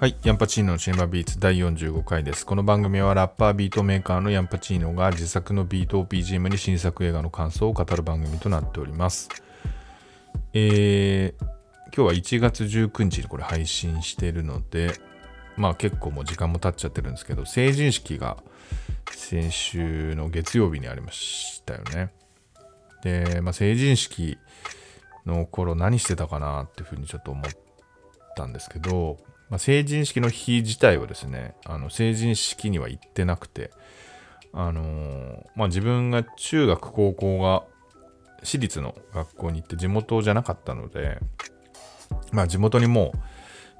はい、ヤンパチーノのシェンバビーツ第45回です。この番組はラッパービートメーカーのヤンパチーノが自作のビートを BGM に新作映画の感想を語る番組となっております。えー、今日は1月19日にこれ配信しているので、まあ結構もう時間も経っちゃってるんですけど、成人式が先週の月曜日にありましたよね。で、まあ成人式の頃何してたかなっていうふうにちょっと思ったんですけど、まあ、成人式の日自体はですね、あの成人式には行ってなくて、あのーまあ、自分が中学、高校が私立の学校に行って地元じゃなかったので、まあ、地元にもう、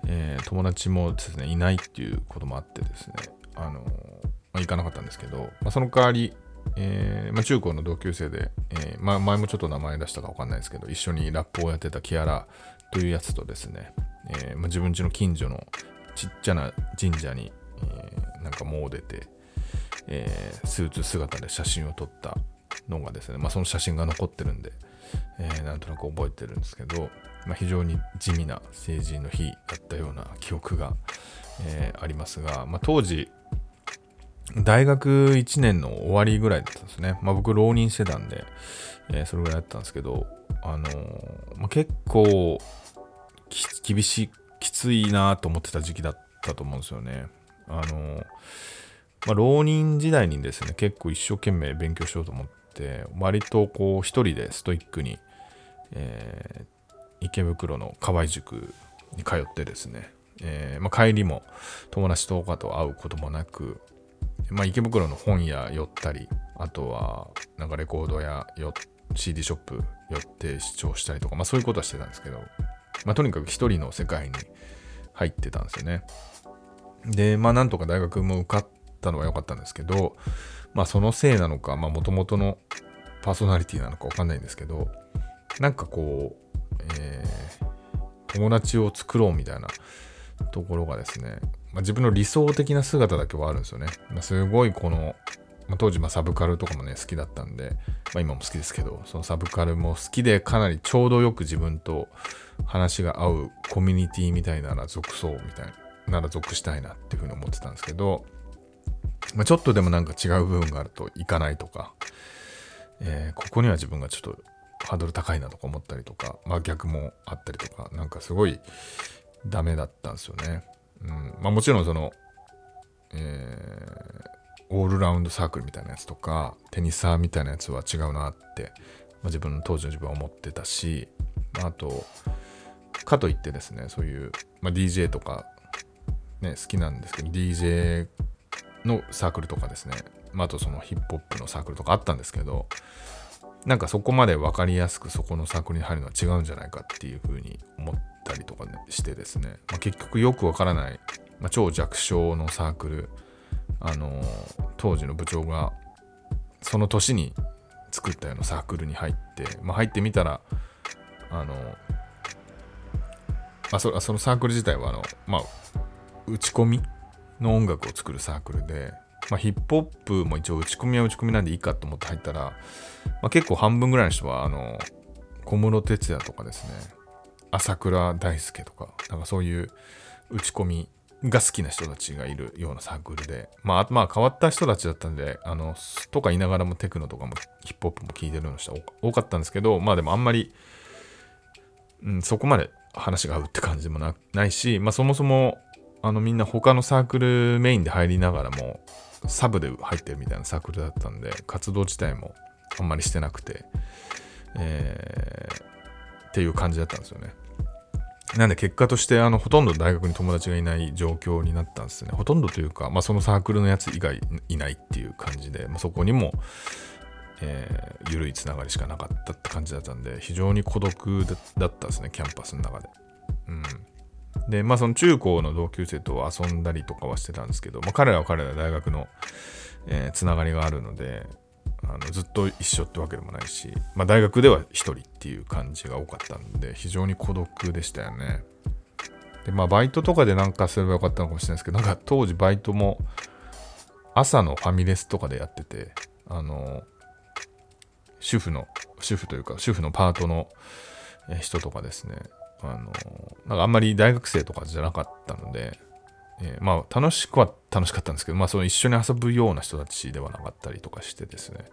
えー友達もですね、いないっていうこともあってですね、あのーまあ、行かなかったんですけど、まあ、その代わり、えーまあ、中高の同級生で、えーまあ、前もちょっと名前出したか分かんないですけど、一緒にラップをやってたキアラというやつとですね、えーまあ、自分家の近所のちっちゃな神社に、えーなんかもう出て、えースーツ姿で写真を撮ったのがですね、まあ、その写真が残ってるんで、えーなんとなく覚えてるんですけど、まあ、非常に地味な成人の日だったような記憶が、えーありますが、まあ、当時大学1年の終わりぐらいだったんですね。まあ、僕浪人してたんで、えーそれぐらいだったんですけど、あのーまあ、結構厳しい、きついなと思ってた時期だったと思うんですよね。あのまあ、浪人時代にですね、結構一生懸命勉強しようと思って、割とこう一人でストイックに、えー池袋の河合塾に通ってですね、えーまあ、帰りも友達とかと会うこともなく、まあ、池袋の本屋寄ったり、あとはなんかレコード屋 CD ショップ寄って視聴したりとか、まあそういうことはしてたんですけど、まあとにかく一人の世界に入ってたんですよね。で、まあなんとか大学も受かったのは良かったんですけど、まあそのせいなのか、まあ元々のパーソナリティなのかわかんないんですけど、なんかこう、えー友達を作ろうみたいなところがですね、まあ、自分の理想的な姿だけはあるんですよね。まあ、すごいこの、まあ、当時まあサブカルとかもね好きだったんで、まあ、今も好きですけどそのサブカルも好きでかなりちょうどよく自分と話が合うコミュニティみたいなら属そうみたいななら属したいなっていうふうに思ってたんですけど、まあ、ちょっとでもなんか違う部分があるといかないとか、えーここには自分がちょっとハードル高いなとか思ったりとか、まあ逆もあったりとか、なんかすごいダメだったんですよね。うん。まあもちろんその、えーオールラウンドサークルみたいなやつとか、テニサーみたいなやつは違うなって、まあ、自分の当時の自分は思ってたし、まあ、と、かといってですね、そういう、まあ、DJ とか、ね、好きなんですけど、DJ のサークルとかですね、まあ、あとそのヒップホップのサークルとかあったんですけど、なんかそこまで分かりやすくそこのサークルに入るのは違うんじゃないかっていうふうに思ったりとか、してですね、まあ、結局よく分からない、まあ、超弱小のサークル、あの当時の部長がその年に作ったようなサークルに入って、まあ、入ってみたら、あのあ、そそのサークル自体はあの、まあ、打ち込みの音楽を作るサークルで、まあ、ヒップホップも一応打ち込みは打ち込みなんでいいかと思って入ったら、まあ、結構半分ぐらいの人はあの小室哲哉とかですね朝倉大輔とかなんかそういう打ち込みが好きな人たちがいるようなサークルで、まあ、あまあ変わった人たちだったんであのとか言いながらもテクノとかもヒップホップも聴いてるような人多多かったんですけどまあでもあんまり、うん、そこまで話が合うって感じでもなないし、まあ、そもそもあのみんな他のサークルメインで入りながらもサブで入ってるみたいなサークルだったんで活動自体もあんまりしてなくて、えーっていう感じだったんですよね。なんで結果としてあのほとんど大学に友達がいない状況になったんですね。ほとんどというか、まあ、そのサークルのやつ以外いないっていう感じで、まあ、そこにも、えー緩いつながりしかなかったって感じだったんで非常に孤独だったですねキャンパスの中で。うん、でまあその中高の同級生と遊んだりとかはしてたんですけど、まあ、彼らは彼ら大学の、えーつながりがあるのであのずっと一緒ってわけでもないし、まあ、大学では一人っていう感じが多かったんで非常に孤独でしたよね。でまあバイトとかでなんかすればよかったのかもしれないですけどなんか当時バイトも朝のファミレスとかでやっててあの主婦の主婦というか主婦のパートの人とかですねあのなんかあんまり大学生とかじゃなかったのでえー、まあ楽しくは楽しかったんですけど、まあその一緒に遊ぶような人たちではなかったりとかしてですね、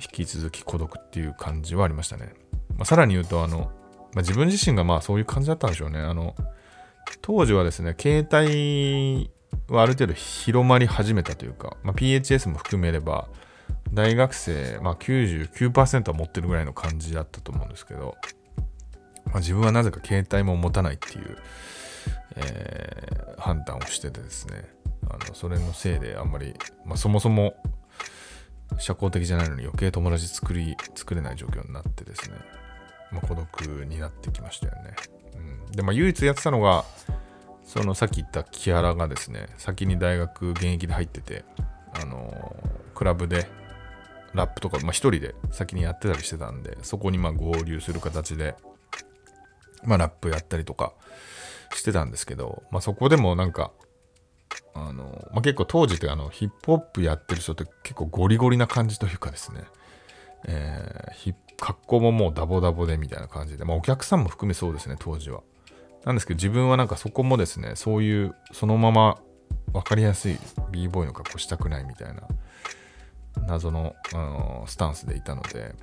引き続き孤独っていう感じはありましたね。まあ、さらに言うと、あの、まあ、自分自身がまあそういう感じだったんでしょうね。あの、当時はですね、携帯はある程度広まり始めたというか、まあ、PHS も含めれば、大学生、まあ、99%は持ってるぐらいの感じだったと思うんですけど、まあ、自分はなぜか携帯も持たないっていう、えー、判断をしててですね、あのそれのせいであんまり、まあ、そもそも社交的じゃないのに余計友達作り作れない状況になってですね、まあ、孤独になってきましたよね。うん、で、まあ、唯一やってたのが、そのさっき言った木原がですね、先に大学現役で入ってて、あの、クラブでラップとか、まあ、一人で先にやってたりしてたんで、そこにま合流する形で、まあ、ラップやったりとかしてたんですけど、まあ、そこでもなんか、あの、まあ、結構当時ってあのヒップホップやってる人って結構ゴリゴリな感じというかですね、えー、格好ももうダボダボでみたいな感じで、まあ、お客さんも含めそうですね、当時は。なんですけど自分はなんかそこもですね、そういうそのまま分かりやすい b ボーイの格好したくないみたいな謎の、あのスタンスでいたので、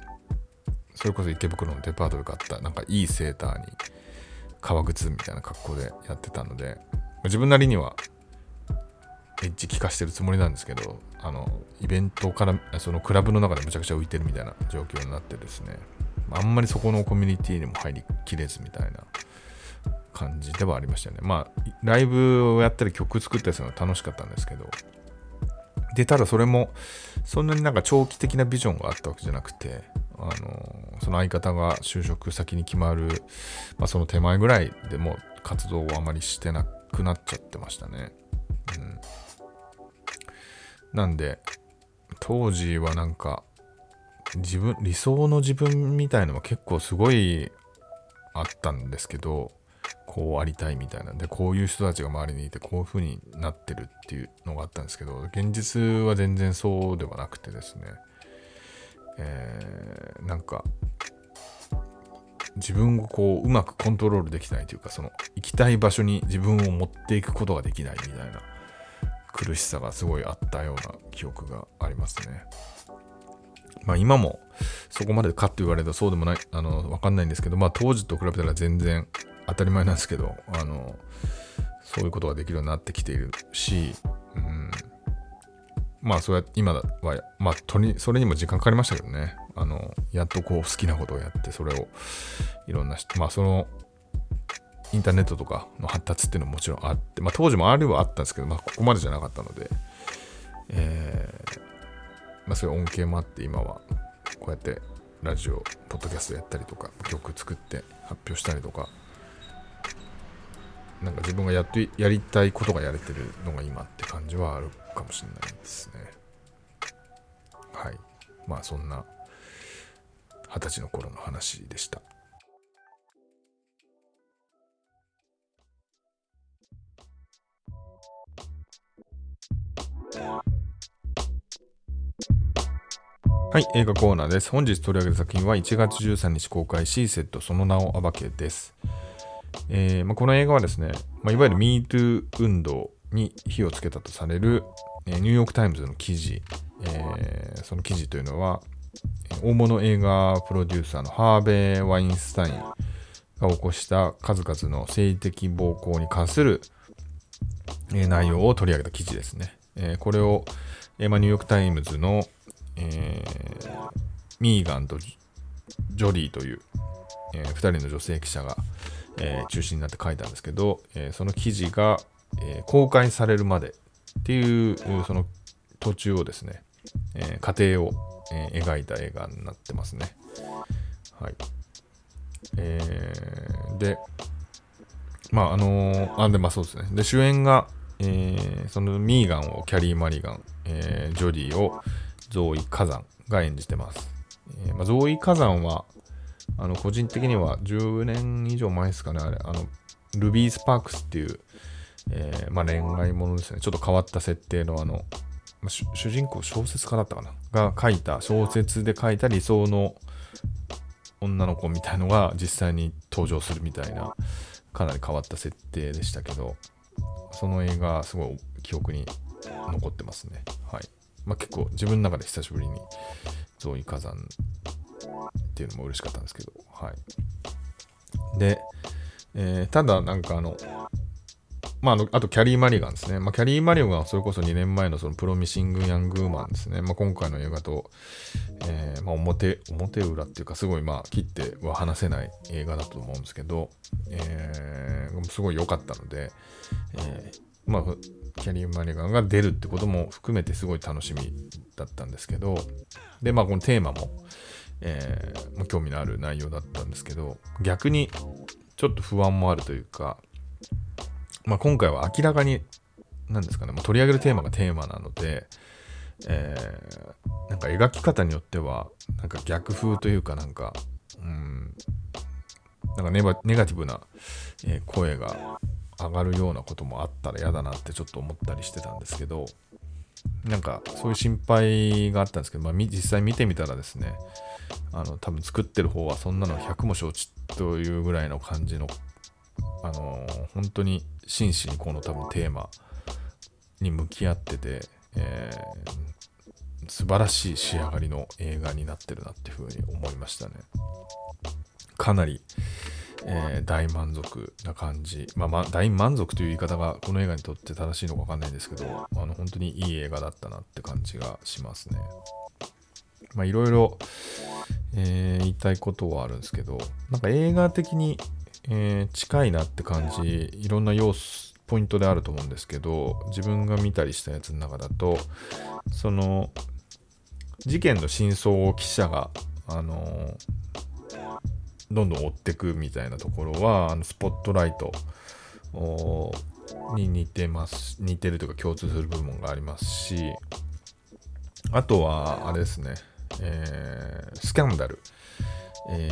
それこそ池袋のデパートで買ったなんかいいセーターに革靴みたいな格好でやってたので、自分なりにはエッジ効かしてるつもりなんですけど、あの、イベントから、そのクラブの中でむちゃくちゃ浮いてるみたいな状況になってですね、あんまりそこのコミュニティにも入りきれずみたいな感じではありましたよね。まあ、ライブをやったり曲作ったりするのは楽しかったんですけど、で、ただそれも、そんなになんか長期的なビジョンがあったわけじゃなくて、あの、その相方が就職先に決まる、まあ、その手前ぐらいでも活動をあまりしてなくなっちゃってましたね。うん。なんで、当時はなんか、自分、理想の自分みたいのは結構すごいあったんですけど、こうありたいみたいなんで、こういう人たちが周りにいて、こういう風になってるっていうのがあったんですけど、現実は全然そうではなくてですね、えー、なんか、自分をこう、うまくコントロールできないというか、その、行きたい場所に自分を持っていくことができないみたいな苦しさがすごいあったような記憶がありますね。まあ今もそこまでかって言われたらそうでもない、あの、わかんないんですけど、まあ当時と比べたら全然当たり前なんですけど、あの、そういうことができるようになってきているし、うん、まあ、そうやって今は、まあ、とに、それにも時間かかりましたけどね。あの、やっとこう、好きなことをやって、それを、いろんなまあ、その、インターネットとかの発達っていうのももちろんあって、まあ、当時もあるはあったんですけど、まあ、ここまでじゃなかったので、えー、まあ、そういう恩恵もあって、今は、こうやって、ラジオ、ポッドキャストやったりとか、曲作って発表したりとか、なんか自分がやっとやりたいことがやれてるのが今って感じはあるかもしれないですね。はい。まあそんな二十歳の頃の話でした。はい、映画コーナーです。本日取り上げる作品は1月13日公開し、セットその名を暴けです。えーまあ、この映画はですね、まあ、いわゆる MeToo 運動に火をつけたとされる、えー、ニューヨーク・タイムズの記事、えー、その記事というのは、大物映画プロデューサーのハーベイ・ワインスタインが起こした数々の性的暴行に関する、え、内容を取り上げた記事ですね。え、これを、えまあ、ニューヨーク・タイムズの、え、ミーガンとジョディという、え、2人の女性記者が、えー、中心になって書いたんですけど、えー、その記事が、えー、公開されるまでっていうその途中をですね、え過程を、え描いた映画になってますね。はい。えで、まああのあ、で、まあそうですね。で、主演が、えそのミーガンをキャリー・マリガン、えジョディをゾーイ・カザンが演じてます。えまあ、ゾーイ・カザンは、あの個人的には10年以上前ですかね、あれ、あの、ルビー・スパークスっていう、えー、まあ、恋愛ものですね。ちょっと変わった設定のあの、まあ、主人公小説家だったかな？が書いた、小説で書いた理想の女の子みたいのが実際に登場するみたいな、かなり変わった設定でしたけど、その映画すごい記憶に残ってますね。はい。まあ、結構自分の中で久しぶりにゾーイ火山っていうのも嬉しかったんですけど、はい。で、えー、ただなんかあの、まあ、あのあとキャリー・マリガンですね。まあ、キャリー・マリガンはそれこそ2年前のそのプロミシング・ヤング・ウーマンですね。まあ、今回の映画と、えー、まあ、表、表裏っていうか、すごいまあ切っては話せない映画だと思うんですけど、えー、すごい良かったので、えー、まあ、キャリー・マリガンが出るってことも含めてすごい楽しみだったんですけど、で、まあ、このテーマも、えー、興味のある内容だったんですけど、逆にちょっと不安もあるというか、まあ、今回は明らかに、何ですかね、まあ、取り上げるテーマがテーマなので、えー、なんか描き方によっては、なんか逆風というかなんか、うん、なんかネバネガティブな、声が上がるようなこともあったら嫌だなってちょっと思ったりしてたんですけど、なんかそういう心配があったんですけど、まあ、実際見てみたらですね、あの多分作ってる方はそんなの100も承知というぐらいの感じの、あのー、本当に真摯にこの多分テーマに向き合ってて、えー、素晴らしい仕上がりの映画になってるなっていうふうに思いましたね。かなり、えー、大満足な感じ。まあ、まあ、大満足という言い方がこの映画にとって正しいのかわかんないんですけど、あの、本当にいい映画だったなって感じがしますね。まあ、いろいろ、えー、言いたいことはあるんですけど、なんか映画的に、えー、近いなって感じ、いろんな要素、ポイントであると思うんですけど、自分が見たりしたやつの中だと、その、事件の真相を記者が、あのどんどん追っていくみたいなところは、あのスポットライトに似てます、似てるというか共通する部分がありますし、あとは、あれですね、えー、スキャンダル、え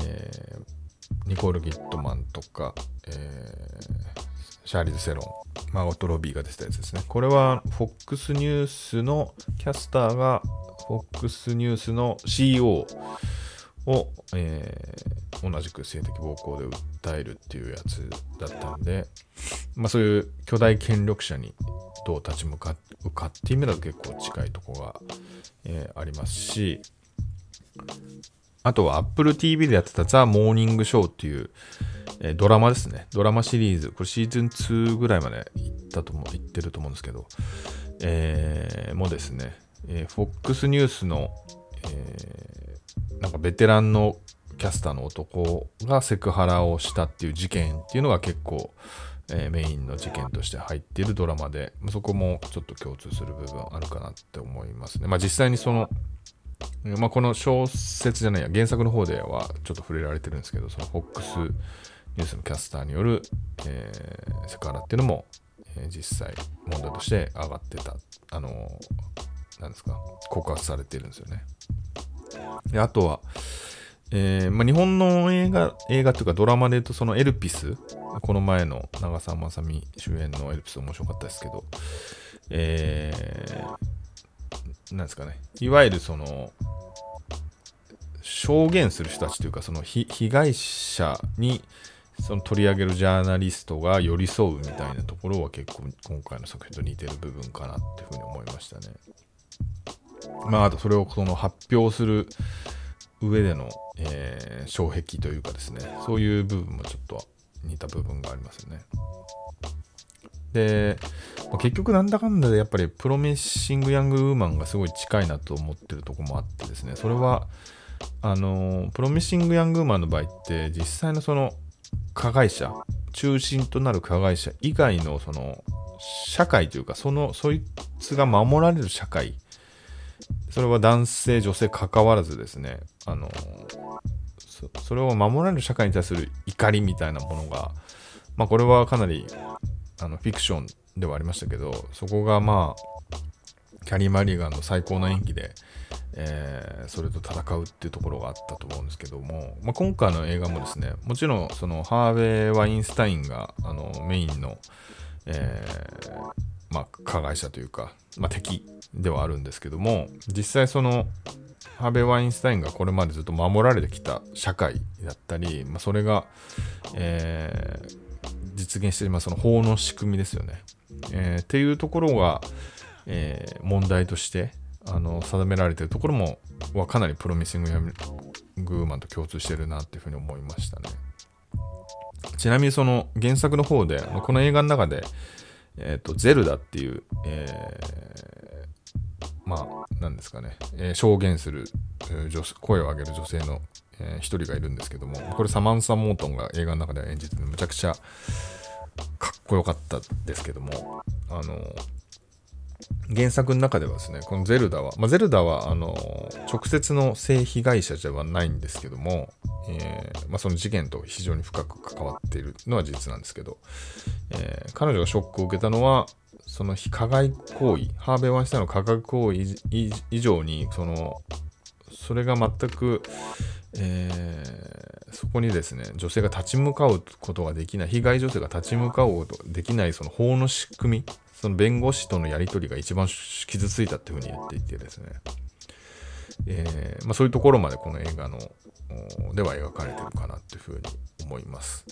ー、ニコール・ギットマンとか、えー、シャーリーズ・セロン、マゴット・ロビーが出たやつですね。これは FOX ニュースのキャスターが FOX ニュースの CEO を、えー、同じく性的暴行で訴えるっていうやつだったんで、まあ、そういう巨大権力者にどう立ち向かうかっていう意味だと結構近いとこが、えー、ありますし、あとは Apple TV でやってたザ・モーニングショーっていう、えー、ドラマですね。ドラマシリーズ。これシーズン2ぐらいまで行ったと思行ってると思うんですけど、えー、もですね、えー、FOX ニュースの、えー、なんかベテランのキャスターの男がセクハラをしたっていう事件っていうのが結構、えー、メインの事件として入っているドラマで、そこもちょっと共通する部分あるかなって思いますね。まあ実際にそのまあ、この小説じゃないや、原作の方ではちょっと触れられてるんですけど、その FOX ニュースのキャスターによる、えー、セクハラっていうのも、えー、実際問題として上がってた、あのー、なんですか、告発されてるんですよね。であとは、えーまあ、日本の映画、映画っていうかドラマで言うと、そのエルピス、この前の長澤まさみ主演のエルピス面白かったですけど、えー、なんですかね、いわゆるその、証言する人たちというか、その被害者にその取り上げるジャーナリストが寄り添うみたいなところは結構今回の作品と似てる部分かなっていうふうに思いましたね。まあ、あとそれをその発表する上での、えー、障壁というかですね、そういう部分もちょっと似た部分がありますよね。で、まあ、結局なんだかんだでやっぱりプロミッシング・ヤング・ウーマンがすごい近いなと思ってるとこもあってですね、それは、あの、プロミッシング・ヤング・ウーマンの場合って実際のその加害者、中心となる加害者以外のその社会というか、その、そいつが守られる社会、それは男性、女性関わらずですね、あの、そそれを守られる社会に対する怒りみたいなものが、まあこれはかなりあのフィクションではありましたけど、そこがまあ、キャリー・マリーガンの最高の演技で、えー、それと戦うっていうところがあったと思うんですけども、まあ、今回の映画もですね、もちろんそのハーベイ・ワインスタインがあのメインの、えー、まあ、加害者というか、まあ、敵ではあるんですけども、実際そのハーベイ・ワインスタインがこれまでずっと守られてきた社会だったり、まあ、それが、えー実現している、その法の仕組みですよね。えー、っていうところが、えー、問題としてあの定められているところもはかなりプロミシング・ヤングーマンと共通してるなっていうふうに思いましたね。ちなみにその原作の方で、この映画の中で、えっ、ー、と、ゼルダっていう、えー、まあ、なんですかね、えー、証言する、女声を上げる女性の、えー、一人がいるんですけども、これサマンサ・モートンが映画の中では演じてて、むちゃくちゃかっこよかったですけども、あの、原作の中ではですね、このゼルダは、まあ、ゼルダはあの直接の性被害者ではないんですけども、えー、まあ、その事件と非常に深く関わっているのは事実なんですけど、えー、彼女がショックを受けたのは、その非加害行為、ハーベイ・ワンシタインの加害行為以上に、その、それが全く、えー、そこにですね、女性が立ち向かうことができない、被害女性が立ち向かうことができない、その法の仕組み、その弁護士とのやり取りが一番傷ついたっていうふうに言っていてですね、えー、まあ、そういうところまでこの映画のでは描かれてるかなっていうふうに思います。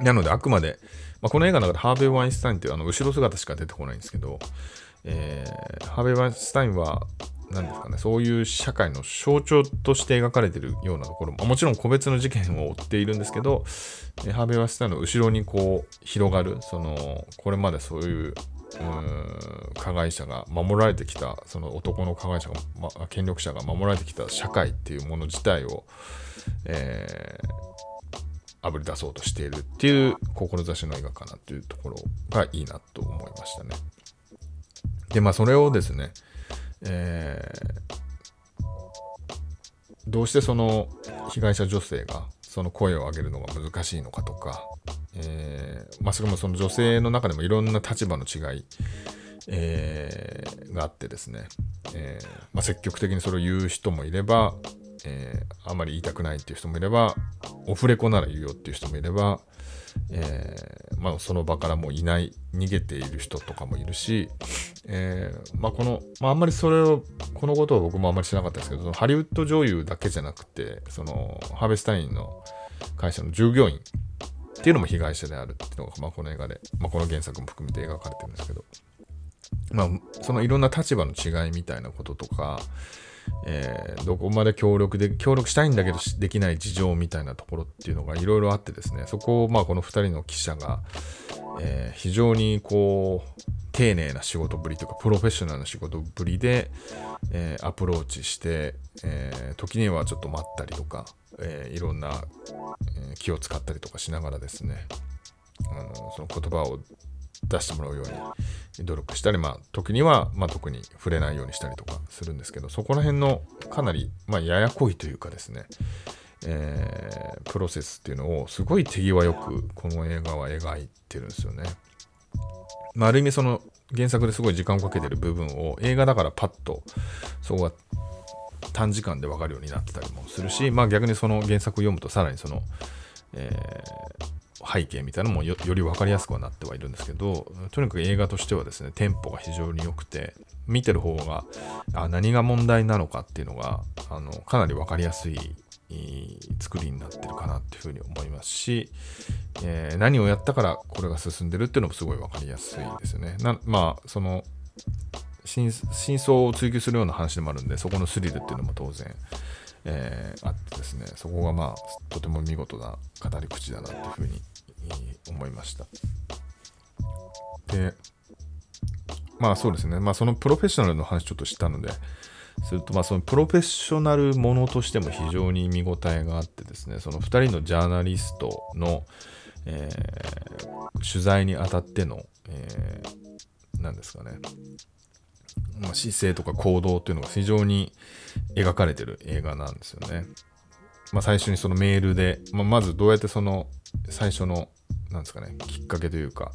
なので、あくまで、まあ、この映画の中でハーベイ・ワインスタインっていうあの後ろ姿しか出てこないんですけど、えー、ハーベイ・ワインスタインは、何ですかね、そういう社会の象徴として描かれてるようなところも、もちろん個別の事件を追っているんですけど、ハーベイ・ワスタインの後ろにこう広がる、その、これまでそういうう加害者が守られてきたその男の加害者が、ま、権力者が守られてきた社会っていうもの自体を、えー、あぶり出そうとしているっていう志の映画かなっていうところがいいなと思いましたね。でまあそれをですね、えー、どうしてその被害者女性がその声を上げるのが難しいのかとか、えー、まあ、それもその女性の中でもいろんな立場の違い、えー、があってですね、えー、まあ、積極的にそれを言う人もいれば、えあまり言いたくないっていう人もいれば、オフレコなら言うよっていう人もいれば、えまあ、その場からもういない、逃げている人とかもいるし、えまあ、この、まあ、あんまりそれを、このことを僕もあんまりしなかったですけど、ハリウッド女優だけじゃなくて、その、ハーベスタインの会社の従業員っていうのも被害者であるっていうのが、まあ、この映画で、まあ、この原作も含めて描かれてるんですけど、まあ、そのいろんな立場の違いみたいなこととか、えー、どこまで協力で、協力したいんだけどできない事情みたいなところっていうのがいろいろあってですね、そこをまあこの2人の記者が、えー、非常にこう、丁寧な仕事ぶりというか、プロフェッショナルな仕事ぶりで、えー、アプローチして、え時にはちょっと待ったりとか、えいろんなえ気を使ったりとかしながらですねあのその言葉を出してもらうように努力したり、まあ、時には、まあ、特に触れないようにしたりとかするんですけどそこら辺のかなり、まあ、ややこいというかですね、えー、プロセスっていうのをすごい手際よくこの映画は描いてるんですよね。まあ、ある意味その原作ですごい時間をかけてる部分を映画だからパッとそこが短時間で分かるようになってたりもするし、まあ、逆にその原作を読むとさらにその、えー、背景みたいなのもより分かりやすくはなってはいるんですけどとにかく映画としてはですねテンポが非常に良くて見てる方があ何が問題なのかっていうのがあのかなり分かりやすい作りになってるかなっていうふうに思いますし、えー、何をやったからこれが進んでるっていうのもすごい分かりやすいですよね。なまあその真相を追求するような話でもあるんでそこのスリルっていうのも当然、えー、あってですねそこがまあとても見事な語り口だなっていうふうに思いました。でまあそうですね。まあそのプロフェッショナルの話ちょっとしたのでするとまあそのプロフェッショナルものとしても非常に見応えがあってですねその2人のジャーナリストの、えー、取材にあたっての、えー、何ですかね。まあ、姿勢とか行動っていうのが非常に描かれてる映画なんですよね。まあ、最初にそのメールで、まあ、まずどうやってその最初のなんですかね、きっかけというか、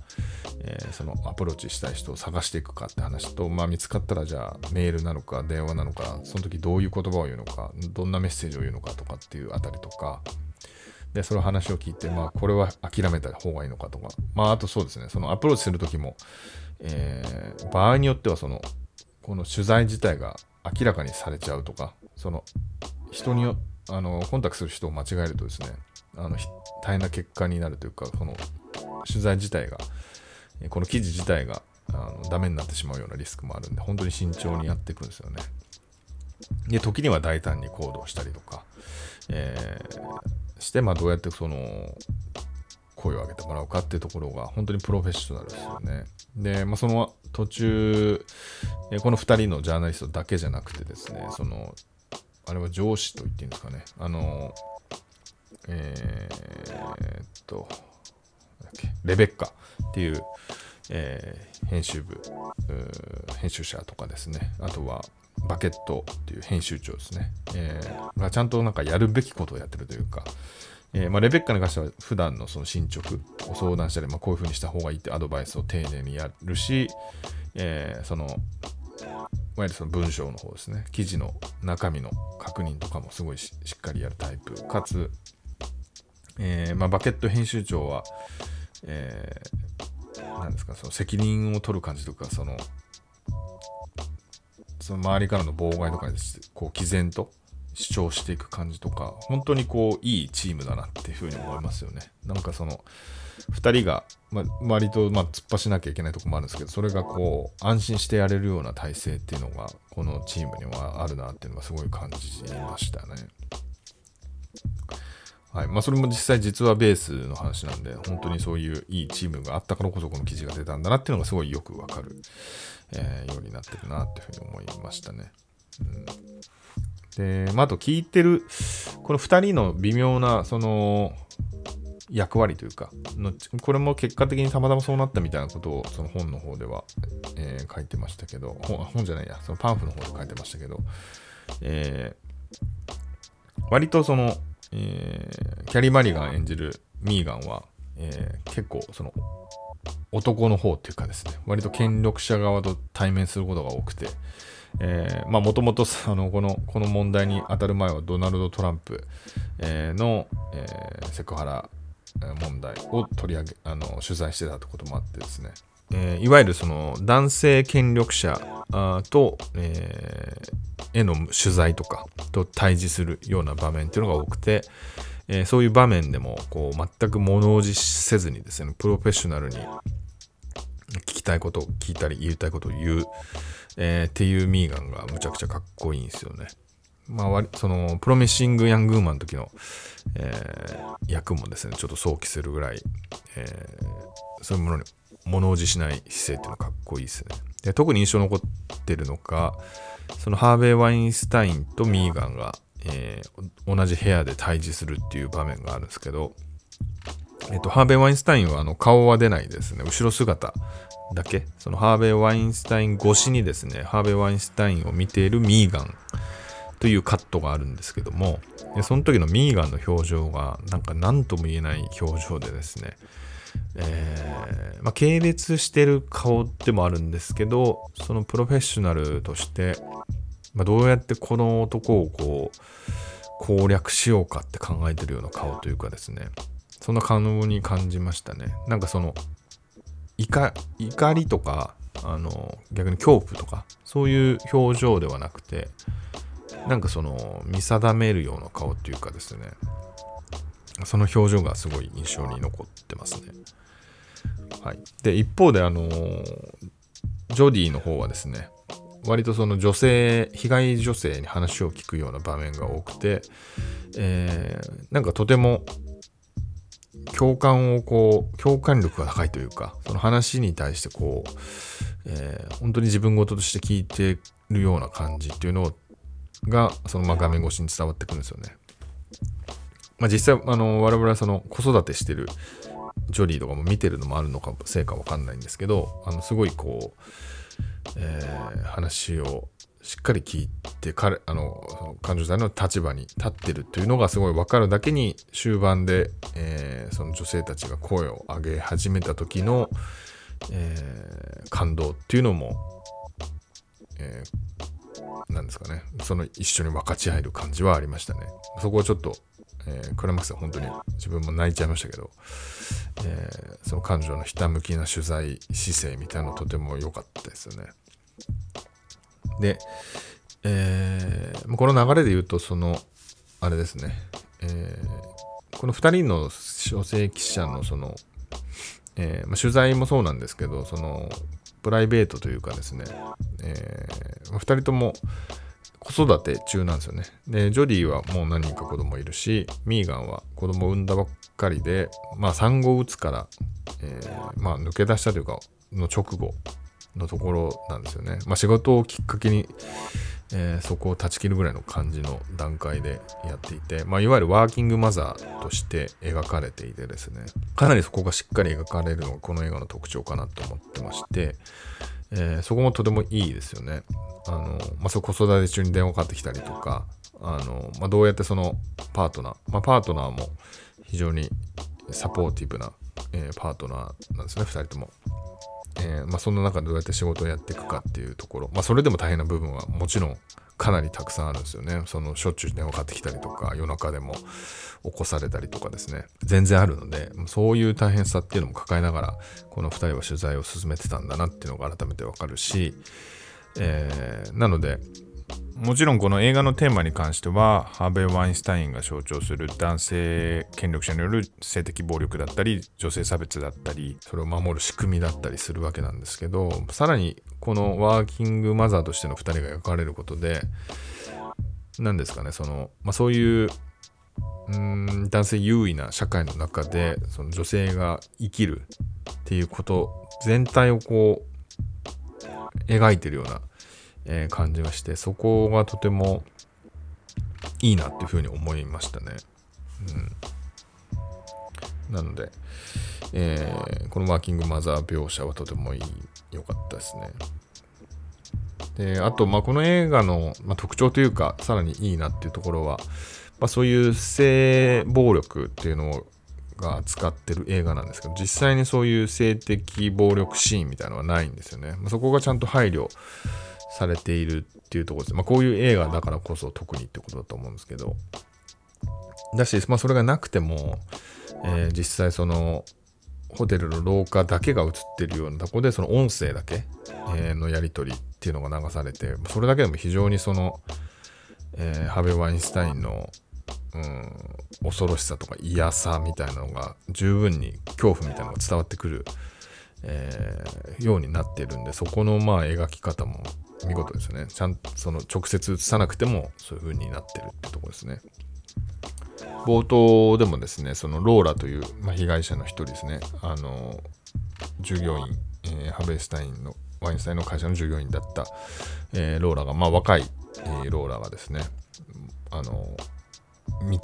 えー、そのアプローチしたい人を探していくかって話と、まあ、見つかったらじゃあメールなのか電話なのか、その時どういう言葉を言うのか、どんなメッセージを言うのかとかっていうあたりとか、で、その話を聞いて、まあ、これは諦めた方がいいのかとか、まあ、あとそうですね、そのアプローチする時も、えー、場合によってはそのこの取材自体が明らかにされちゃうとか、その人によってあのコンタクトする人を間違えるとですね、あの大変な結果になるというかこの取材自体がこの記事自体があのダメになってしまうようなリスクもあるんで本当に慎重にやっていくんですよねで時には大胆に行動したりとか、えー、して、まあ、どうやってその声を上げてもらうかっていうところが本当にプロフェッショナルですよね。で、まあ、その途中、この2人のジャーナリストだけじゃなくてですね、その、あれは上司と言っていいんですかね、あの、えー、っと、レベッカっていう、えー、編集部、編集者とかですね、あとはバケットっていう編集長ですね、えー、がちゃんとなんかやるべきことをやってるというか、えー、まあ、レベッカに関しては普段のその進捗を相談したり、まあ、こういうふうにした方がいいってアドバイスを丁寧にやるし、えー、そのいわゆるその文章の方ですね記事の中身の確認とかもすごいしっかりやるタイプかつ、えー、まあ、バケット編集長は、えー、ですかその責任を取る感じとかそのその周りからの妨害とかにこう毅然と主張していく感じとか、本当にこう、いいチームだなっていうふうに思いますよね。なんかその、2人が、ま、割と、まあ、突っ走しなきゃいけないとこもあるんですけど、それがこう、安心してやれるような体制っていうのが、このチームにはあるなっていうのがすごい感じましたね。はいまあ、それも実際実はベースの話なんで、本当にそういういいチームがあったからこそこの記事が出たんだなっていうのがすごいよくわかる、えー、ようになってるなっていうふうに思いましたね。うんで、まあ、あと聞いてる、この2人の微妙な、その、役割というかの、これも結果的にたまたまそうなったみたいなことを、その本の方では、えー、書いてましたけど、本本じゃないや、そのパンフの方で書いてましたけど、えー、割とその、えー、キャリー・マリガン演じるミーガンは、えー、結構その男の方っていうかですね割と権力者側と対面することが多くて、もともとこのこの問題に当たる前はドナルド・トランプ、えー、の、えー、セクハラ問題を取り上げあの取材してたってこともあってですね、えー、いわゆるその男性権力者と、えー、への取材とかと対峙するような場面っていうのが多くて、えー、そういう場面でもこう全く物おじせずにですねプロフェッショナルに聞きたいことを聞いたり言いたいことを言う、えー、っていうミーガンがむちゃくちゃかっこいいんですよね。まあ、そのプロミッシング・ヤング・ーマンの時の、えー、役もですねちょっと想起するぐらい、えー、そういうものに物おじしない姿勢っていうのがかっこいいですね。で特に印象残ってるのがそのハーベイ・ワインスタインとミーガンが、えー、同じ部屋で対峙するっていう場面があるんですけど、えっと、ハーベイ・ワインスタインはあの顔は出ないですね。後ろ姿だけ、そのハーベイ・ワインスタイン越しにですね、ハーベイ・ワインスタインを見ているミーガンというカットがあるんですけども、その時のミーガンの表情が、なんか何とも言えない表情でですね、えー、まあ、軽蔑してる顔でもあるんですけど、そのプロフェッショナルとして、まあ、どうやってこの男をこう、攻略しようかって考えてるような顔というかですね、そんな顔に感じましたね。なんかその、怒怒りとかあの逆に恐怖とかそういう表情ではなくてなんかその見定めるような顔っていうかですねその表情がすごい印象に残ってますね。はい、で一方であのジョディの方はですね割とその女性被害女性に話を聞くような場面が多くて、えー、なんかとても共感をこう、共感力が高いというか、その話に対してこう、えー、本当に自分事として聞いてるような感じっていうのをが、そのまあ画面越しに伝わってくるんですよね。まあ実際、あの、我々はその子育てしてるジョリーとかも見てるのもあるのか、せいかわかんないんですけど、あの、すごいこう、えー、話をしっかり聞いて彼あの彼女たちの立場に立ってるというのがすごい分かるだけに終盤で、えー、その女性たちが声を上げ始めた時の、えー、感動っていうのも、えー、なんですかね。その一緒に分かち合える感じはありましたね。そこはちょっと、えー、クラマックスは本当に自分も泣いちゃいましたけど、えー、その彼女のひたむきな取材姿勢みたいなのとても良かったですよね。で、えー、この流れで言うと、その、あれですね、えー、この2人の書籍記者のその、えーまあ、取材もそうなんですけどそのプライベートというかですね、えー、2人とも子育て中なんですよね。で、ジョディはもう何人か子供いるし、ミーガンは子供産んだばっかりで、まあ産後打つから、えー、まあ抜け出したというか、の直後のところなんですよね。まあ仕事をきっかけに、えー、そこを断ち切るぐらいの感じの段階でやっていて、まあ、いわゆるワーキングマザーとして描かれていてですね、かなりそこがしっかり描かれるのがこの映画の特徴かなと思ってまして、えー、そこもとてもいいですよね。あの、まあ、そ子育て中に電話かかってきたりとか、あの、まあ、どうやってそのパートナー、まあ、パートナーも非常にサポーティブな、えー、パートナーなんですね、2人とも。えー、まあ、そんな中でどうやって仕事をやっていくかっていうところ、まあ、それでも大変な部分はもちろんかなりたくさんあるんですよね。そのしょっちゅう電話かかってきたりとか、夜中でも起こされたりとかですね。全然あるので、そういう大変さっていうのも抱えながら、この2人は取材を進めてたんだなっていうのが改めてわかるし、えー、なので、もちろんこの映画のテーマに関してはハーベイ・ワインスタインが象徴する男性権力者による性的暴力だったり女性差別だったりそれを守る仕組みだったりするわけなんですけどさらにこのワーキングマザーとしての2人が描かれることで何ですかねその、まあ、そういううん男性優位な社会の中でその女性が生きるっていうこと全体をこう描いてるようなえ、感じがしてそこがとてもいいなっていうふうに思いましたね。うん、なので、えー、このワーキングマザー描写はとてもいい良かったですね。であと、まあ、この映画の、まあ、特徴というかさらにいいなっていうところは、まあ、そういう性暴力っていうのをが使ってる映画なんですけど実際にそういう性的暴力シーンみたいなのはないんですよね。まあ、そこがちゃんと配慮されているっていうところです。まあ、こういう映画だからこそ特にってことだと思うんですけど。だし、まあ、それがなくても、えー、実際その、ホテルの廊下だけが映ってるようなとこで、その音声だけ、えー、のやり取りっていうのが流されて、それだけでも非常にその、えー、ハベ・ワインスタインの、うん、恐ろしさとか嫌さみたいなのが十分に恐怖みたいなのが伝わってくる、えー、ようになってるんでそこのまあ描き方も見事ですね。ちゃんとその直接映さなくてもそういう風になってるってとこですね。冒頭でもですね、そのローラという、まあ、被害者の一人ですね、あの、従業員、えー、ハベスタインの、ワインスタインの会社の従業員だった、えー、ローラが、まあ若い、えー、ローラがですね、あの、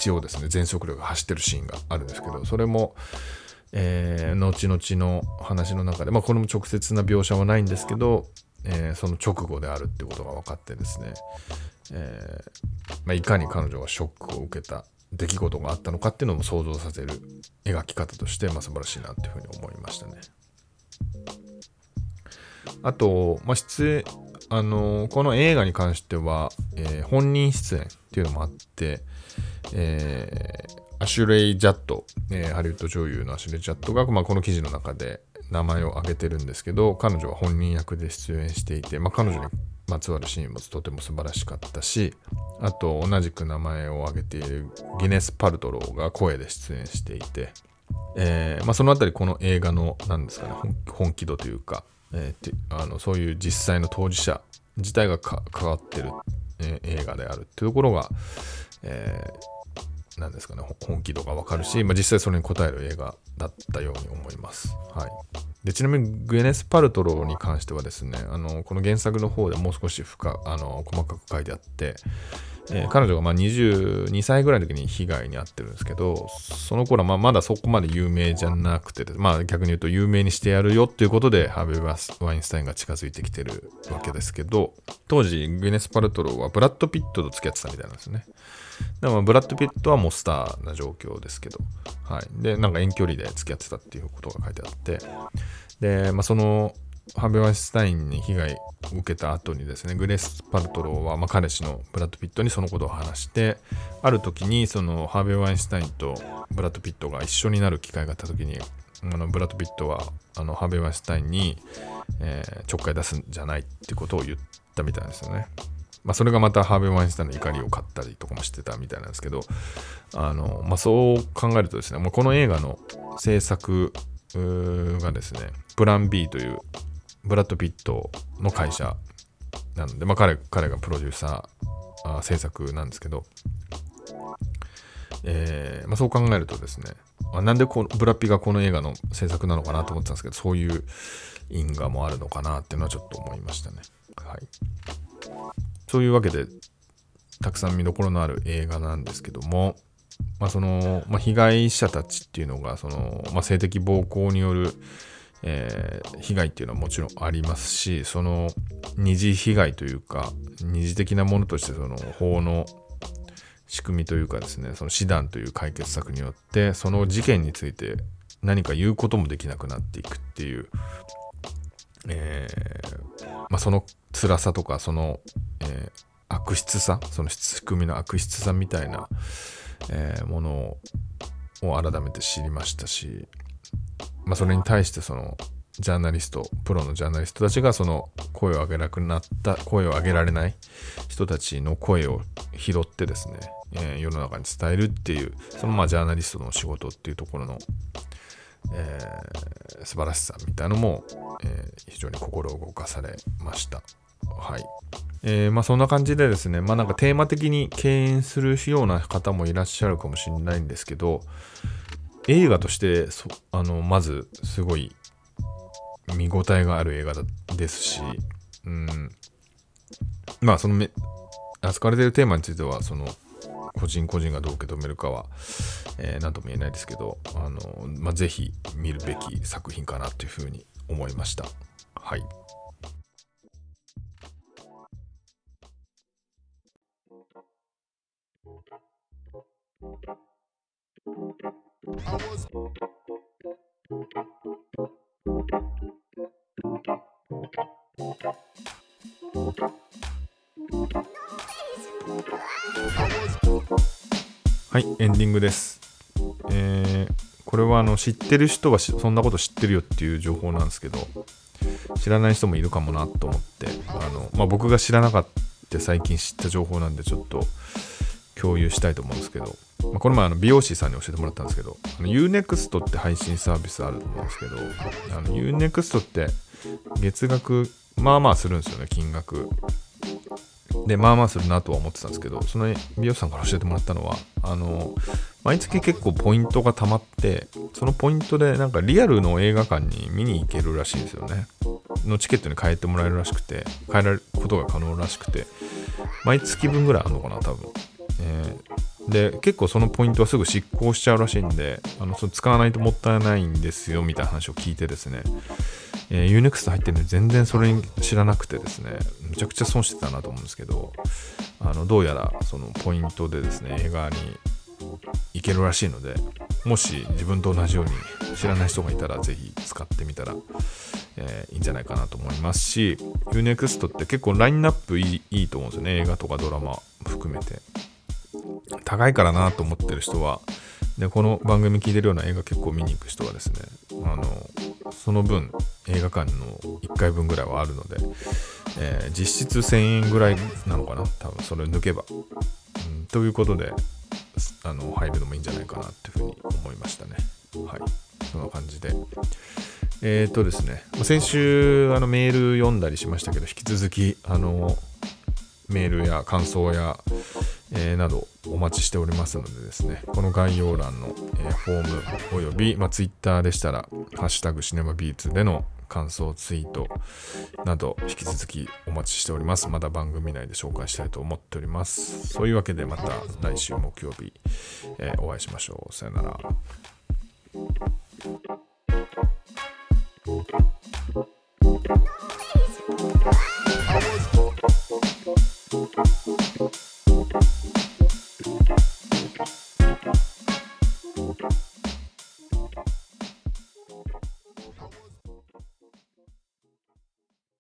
道をですね、全速力で走ってるシーンがあるんですけど、それも、えー、後々の話の中で、まあこれも直接な描写はないんですけど、えー、その直後であるってことが分かってですね、えー、まあ、いかに彼女がショックを受けた出来事があったのかっていうのも想像させる描き方として、まあ、素晴らしいなっていうふうに思いましたね。あと、まあ、出あのこの映画に関しては、えー、本人出演っていうのもあって、えー、アシュレイ・ジャット、えー、ハリウッド女優のアシュレイ・ジャットが、まあ、この記事の中で、名前を挙げてるんですけど彼女は本人役で出演していて、まあ、彼女にまつわるシーンもとても素晴らしかったしあと同じく名前を挙げているギネス・パルトローが声で出演していて、えーまあ、そのあたりこの映画の何ですかね本気度というか、えー、あのそういう実際の当事者自体が関わってる、えー、映画であるっていうところが、えー、なんですかね本気度がわかるし、まあ、実際それに応える映画だったように思います。はい、でちなみにグエネス・パルトローに関してはですねあのこの原作の方でもう少し深あの細かく書いてあって、えー、彼女がまあ22歳ぐらいの時に被害に遭ってるんですけどその頃はままだそこまで有名じゃなくて、まあ、逆に言うと有名にしてやるよっていうことでハーベイ・ワインスタインが近づいてきてるわけですけど当時グネス・パルトローはブラッド・ピットと付き合ってたみたいなんですね。でもブラッド・ピットはもうスターな状況ですけど、はい。で、なんか遠距離で付き合ってたっていうことが書いてあって、で、まあ、その、ハーベ・ワインスタインに被害を受けた後にですね、グレース・パルトローは、まあ、彼氏のブラッド・ピットにそのことを話して、ある時に、その、ハーベ・ワインスタインとブラッド・ピットが一緒になる機会があった時に、あのブラッド・ピットは、あの、ハーベ・ワインスタインに、えー、ちょっかい出すんじゃないってことを言ったみたいですよね。まあ、それがまたハーベイ・ワインスタインの怒りを買ったりとかもしてたみたいなんですけど、あのまあ、そう考えるとですね、もうこの映画の制作がですね、プラン B というブラッド・ピットの会社なので、まあ、彼彼がプロデューサー制作なんですけど、えーまあ、そう考えるとですね、あなんでこブラッピがこの映画の制作なのかなと思ってたんですけど、そういう因果もあるのかなっていうのはちょっと思いましたね。はい。そういうわけで、たくさん見どころのある映画なんですけども、まあ、その、まあ、被害者たちっていうのが、その、まあ、性的暴行による、えー、被害っていうのはもちろんありますし、その二次被害というか、二次的なものとしてその法の仕組みというかですね、その師団という解決策によって、その事件について何か言うこともできなくなっていくっていう、えー、まあ、その辛さとか、その、えー、悪質さ、その仕組みの悪質さみたいな、え、ものを改めて知りましたし、まあ、それに対してそのジャーナリストプロのジャーナリストたちがその声を上げなくなった声を上げられない人たちの声を拾ってですね、えー、世の中に伝えるっていうそのまあジャーナリストの仕事っていうところの、えー、素晴らしさみたいのも、えー、非常に心を動かされましたはい。えー、まあそんな感じでですね、まあなんかテーマ的に敬遠するような方もいらっしゃるかもしれないんですけど、映画としてあのまずすごい見応えがある映画ですし、うん、まあそのめ扱われてるテーマについてはその個人個人がどう受け止めるかは、えー、何とも言えないですけどあの、まあ、ぜひ見るべき作品かなというふうに思いました。はい。はい、エンディングです。えー、これはあの知ってる人はそんなこと知ってるよっていう情報なんですけど、知らない人もいるかもなと思って、あのまあ、僕が知らなかった最近知った情報なんでちょっと共有したいと思うんですけど、まあ、この前あの美容師さんに教えてもらったんですけど、UNEXT って配信サービスあると思うんですけど、UNEXT って月額まあまあするんですよね、金額。で、まあまあするなとは思ってたんですけど、その美容師さんから教えてもらったのは、あの、毎月結構ポイントが溜まって、そのポイントでなんかリアルの映画館に見に行けるらしいんですよね。のチケットに変えてもらえるらしくて、変えられることが可能らしくて、毎月分ぐらいあるのかな、多分。えー、で、結構そのポイントはすぐ執行しちゃうらしいんで、あのそ使わないともったいないんですよ、みたいな話を聞いてですね、えー、Unext 入ってるのに全然それに知らなくてですね、めちゃくちゃ損してたなと思うんですけど、あのどうやらそのポイントでですね、映画に行けるらしいので、もし自分と同じように知らない人がいたらぜひ使ってみたら、えー、いいんじゃないかなと思いますし、Unext って結構ラインナップいいいいと思うんですよね、映画とかドラマ含めて。高いからなと思ってる人は、でこの番組聞いてるような映画結構見に行く人はですねあのその分映画館の1回分ぐらいはあるので、えー、実質1000円ぐらいなのかな多分それ抜けば、うん、ということであの入るのもいいんじゃないかなっていうふうに思いましたね。はい。そんな感じで。えっ、ー、とですね先週あのメール読んだりしましたけど引き続きあのメールや感想や、えー、などお待ちしておりますのでですね、この概要欄の、えー、フォームおよび、まあ、Twitter でしたら、ハッシュタグシネマビーツでの感想ツイートなど引き続きお待ちしております。まだ番組内で紹介したいと思っております。そういうわけでまた来週木曜日、えー、お会いしましょう。さよなら。Thank you. Thank you.